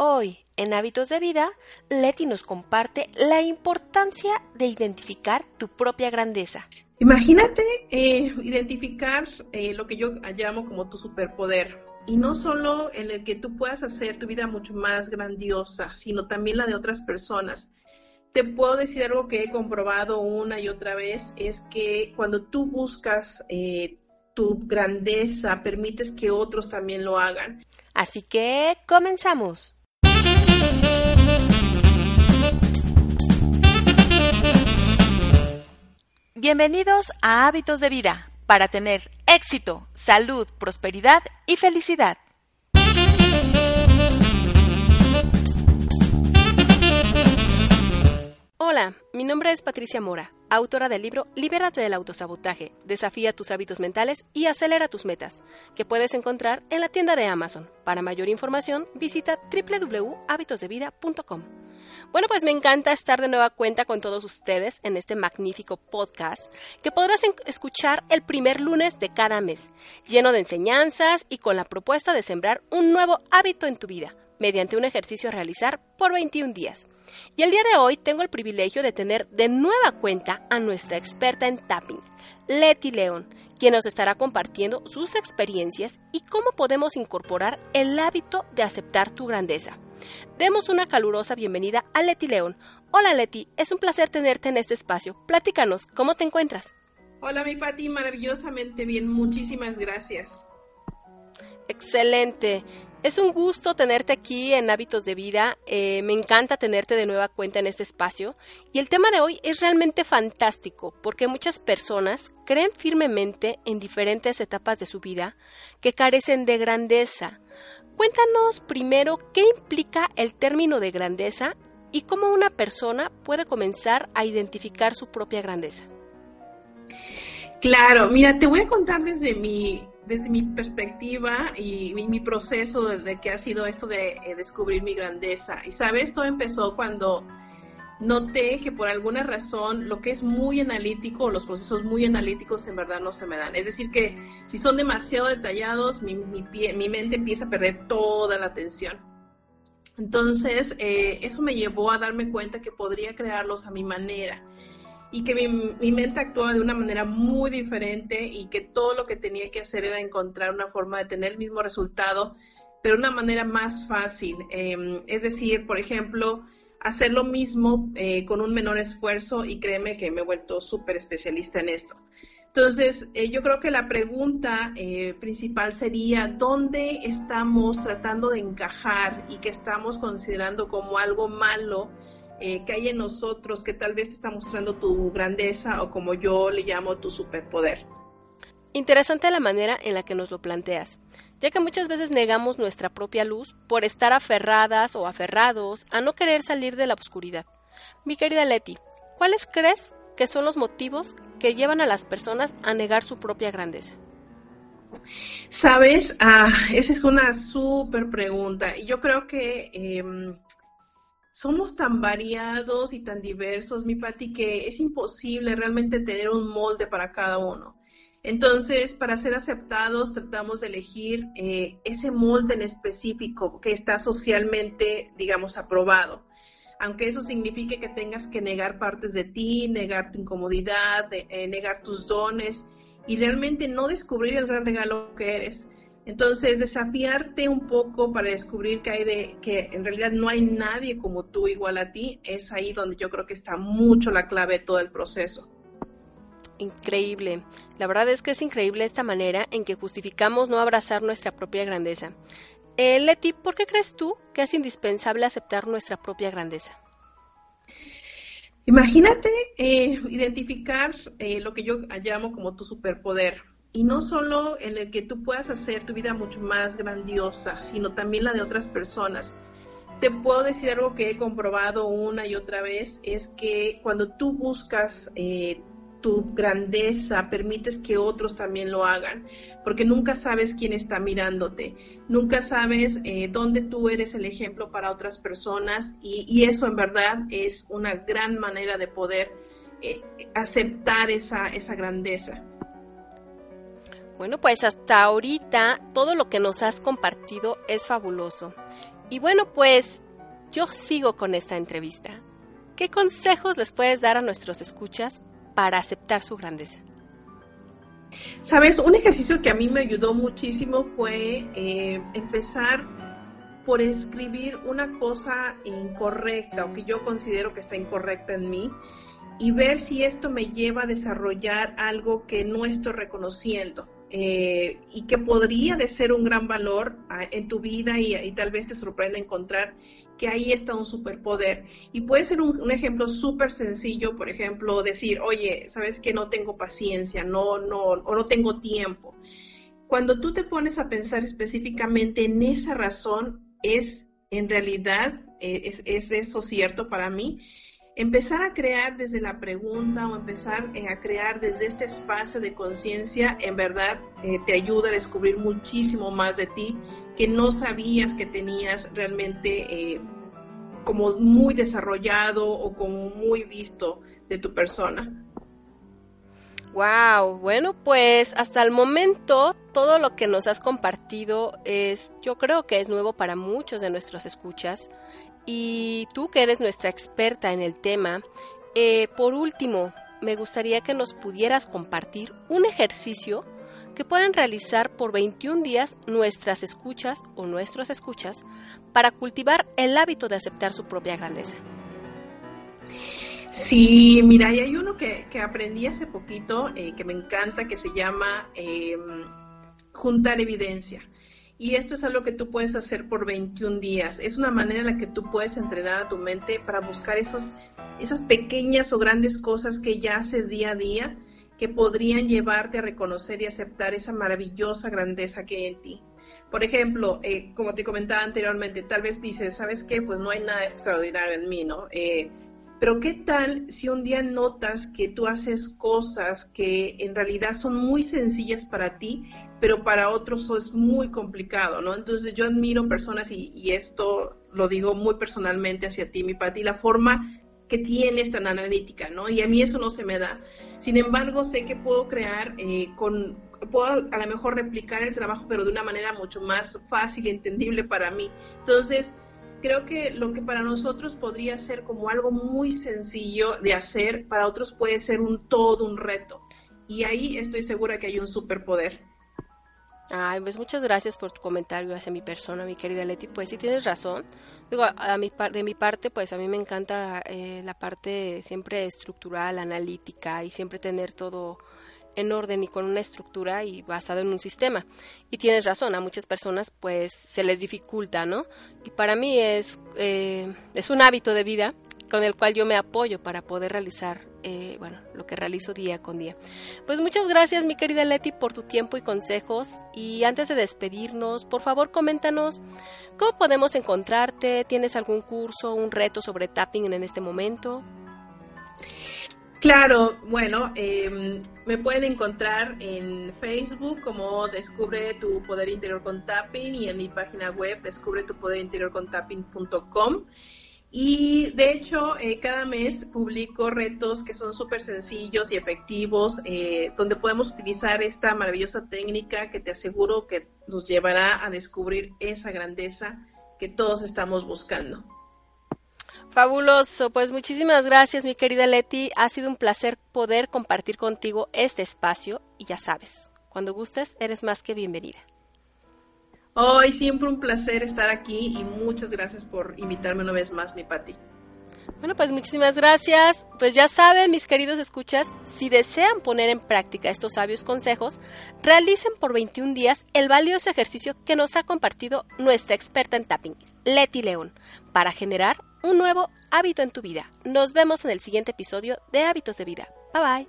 Hoy, en Hábitos de Vida, Leti nos comparte la importancia de identificar tu propia grandeza. Imagínate eh, identificar eh, lo que yo llamo como tu superpoder. Y no solo en el que tú puedas hacer tu vida mucho más grandiosa, sino también la de otras personas. Te puedo decir algo que he comprobado una y otra vez, es que cuando tú buscas eh, tu grandeza, permites que otros también lo hagan. Así que comenzamos. Bienvenidos a Hábitos de Vida para tener éxito, salud, prosperidad y felicidad. Hola, mi nombre es Patricia Mora, autora del libro Libérate del autosabotaje, desafía tus hábitos mentales y acelera tus metas, que puedes encontrar en la tienda de Amazon. Para mayor información, visita www.habitosdevida.com. Bueno, pues me encanta estar de nueva cuenta con todos ustedes en este magnífico podcast que podrás escuchar el primer lunes de cada mes, lleno de enseñanzas y con la propuesta de sembrar un nuevo hábito en tu vida mediante un ejercicio a realizar por 21 días. Y el día de hoy tengo el privilegio de tener de nueva cuenta a nuestra experta en tapping, Leti León, quien nos estará compartiendo sus experiencias y cómo podemos incorporar el hábito de aceptar tu grandeza. Demos una calurosa bienvenida a Leti León. Hola Leti, es un placer tenerte en este espacio. Platícanos, ¿cómo te encuentras? Hola mi Pati, maravillosamente bien, muchísimas gracias. Excelente. Es un gusto tenerte aquí en Hábitos de Vida. Eh, me encanta tenerte de nueva cuenta en este espacio. Y el tema de hoy es realmente fantástico porque muchas personas creen firmemente en diferentes etapas de su vida que carecen de grandeza. Cuéntanos primero qué implica el término de grandeza y cómo una persona puede comenzar a identificar su propia grandeza. Claro, mira, te voy a contar desde mi desde mi perspectiva y mi, proceso de, que ha sido esto de eh, descubrir mi grandeza. Y sabes, todo empezó cuando noté que por alguna razón lo que es muy analítico, los procesos muy analíticos en verdad no se me dan. Es decir, que si son demasiado detallados, mi, mi mente empieza a perder toda la atención. Entonces, eh, eso me llevó a darme cuenta que podría crearlos a mi manera y que mi, mente actuaba de una manera muy diferente y que todo lo que tenía que hacer era encontrar una forma de tener el mismo resultado, pero de una manera más fácil. Em, es decir, por ejemplo, hacer lo mismo eh, con un menor esfuerzo y créeme que me he vuelto súper especialista en esto. Entonces, eh, yo creo que la pregunta eh, principal sería, ¿dónde estamos tratando de encajar y que estamos considerando como algo malo? eh, que hay en nosotros que tal vez está mostrando tu grandeza o como yo le llamo tu superpoder. Interesante la manera en la que nos lo planteas, ya que muchas veces negamos nuestra propia luz por estar aferradas o aferrados a no querer salir de la oscuridad. Mi querida Leti, ¿cuáles crees que son los motivos que llevan a las personas a negar su propia grandeza? Sabes, ah, esa es una súper pregunta y yo creo que em, somos tan variados y tan diversos, mi Pati, que es imposible realmente tener un molde para cada uno. Entonces, para ser aceptados, tratamos de elegir eh, ese molde en específico que está socialmente, digamos, aprobado. Aunque eso signifique que tengas que negar partes de ti, negar tu incomodidad, eh, negar tus dones y realmente no descubrir el gran regalo que eres. Entonces, desafiarte un poco para descubrir que hay de que en realidad no hay nadie como tú igual a ti, es ahí donde yo creo que está mucho la clave de todo el proceso. Increíble. La verdad es que es increíble esta manera en que justificamos no abrazar nuestra propia grandeza. Eh, Leti, ¿por qué crees tú que es indispensable aceptar nuestra propia grandeza? Imagínate eh, identificar eh, lo que yo llamo como tu superpoder y no solo en el que tú puedas hacer tu vida mucho más grandiosa, sino también la de otras personas. te puedo decir algo que he comprobado una y otra vez, es que cuando tú buscas eh, tu grandeza, permites que otros también lo hagan, porque nunca sabes quién está mirándote, nunca sabes eh, dónde tú eres el ejemplo para otras personas y, eso en verdad es una gran manera de poder eh, aceptar esa, esa grandeza. Bueno, pues hasta ahorita todo lo que nos has compartido es fabuloso. Y bueno, pues yo sigo con esta entrevista. ¿Qué consejos les puedes dar a nuestros escuchas para aceptar su grandeza? Sabes, un ejercicio que a mí me ayudó muchísimo fue eh, empezar por escribir una cosa incorrecta o que yo considero que está incorrecta en mí y ver si esto me lleva a desarrollar algo que no estoy reconociendo. Eh, y que podría de ser un gran valor ah, en tu vida y, tal vez te sorprenda encontrar que ahí está un superpoder. Y puede ser un, ejemplo súper sencillo, por ejemplo, decir, oye, sabes que no tengo paciencia, no, no, o no tengo tiempo. Cuando tú te pones a pensar específicamente en esa razón, es en realidad, eh, es, es eso cierto para mí, empezar a crear desde la pregunta o empezar eh, a crear desde este espacio de conciencia, en verdad eh, te ayuda a descubrir muchísimo más de ti que no sabías que tenías realmente eh, como muy desarrollado o como muy visto de tu persona. Wow, bueno, pues hasta el momento todo lo que nos has compartido es, yo creo que es nuevo para muchos de nuestros escuchas. Y tú que eres nuestra experta en el tema, eh, por último, me gustaría que nos pudieras compartir un ejercicio que puedan realizar por 21 días nuestras escuchas o nuestros escuchas para cultivar el hábito de aceptar su propia grandeza. Sí, mira, y hay uno que, aprendí hace poquito eh, que me encanta, que se llama em, juntar evidencia. Y esto es algo que tú puedes hacer por 21 días. Es una manera en la que tú puedes entrenar a tu mente para buscar esos, esas pequeñas o grandes cosas que ya haces día a día que podrían llevarte a reconocer y aceptar esa maravillosa grandeza que hay en ti. Por ejemplo, eh, como te comentaba anteriormente, tal vez dices, ¿sabes qué? Pues no hay nada extraordinario en mí, ¿no? Eh, pero ¿qué tal si un día notas que tú haces cosas que en realidad son muy sencillas para ti, pero para otros es muy complicado, ¿no? Entonces yo admiro personas y, esto lo digo muy personalmente hacia ti, mi Pati, la forma que tienes tan analítica, ¿no? Y a mí eso no se me da. Sin embargo, sé que puedo crear eh, con, puedo a lo mejor replicar el trabajo, pero de una manera mucho más fácil y entendible para mí. Entonces, creo que lo que para nosotros podría ser como algo muy sencillo de hacer, para otros puede ser un todo un reto. Y ahí estoy segura que hay un superpoder. Ay, pues muchas gracias por tu comentario hacia mi persona, mi querida Leti. Pues sí tienes razón. Digo, a mi, de mi parte, pues a mí me encanta eh, la parte siempre estructural, analítica y siempre tener todo en orden y con una estructura y basado en un sistema. Y tienes razón, a muchas personas pues se les dificulta, ¿no? Y para mí es, eh, es un hábito de vida con el cual yo me apoyo para poder realizar, eh, bueno, lo que realizo día con día. Pues muchas gracias, mi querida Leti, por tu tiempo y consejos. Y antes de despedirnos, por favor, coméntanos cómo podemos encontrarte. ¿Tienes algún curso, un reto sobre tapping en este momento? Claro, bueno, em, me pueden encontrar en Facebook como Descubre tu Poder Interior con Tapping y en mi página web descubre tu poder interior con tapping.com. Y de hecho, eh, cada mes publico retos que son súper sencillos y efectivos, eh, donde podemos utilizar esta maravillosa técnica que te aseguro que nos llevará a descubrir esa grandeza que todos estamos buscando. Fabuloso, pues muchísimas gracias mi querida Leti, ha sido un placer poder compartir contigo este espacio y ya sabes, cuando gustes eres más que bienvenida. Hoy siempre un placer estar aquí y muchas gracias por invitarme una vez más, mi Patti. Bueno, pues muchísimas gracias. Pues ya saben, mis queridos escuchas, si desean poner en práctica estos sabios consejos, realicen por 21 días el valioso ejercicio que nos ha compartido nuestra experta en tapping, Leti León, para generar un nuevo hábito en tu vida. Nos vemos en el siguiente episodio de Hábitos de Vida. Bye bye.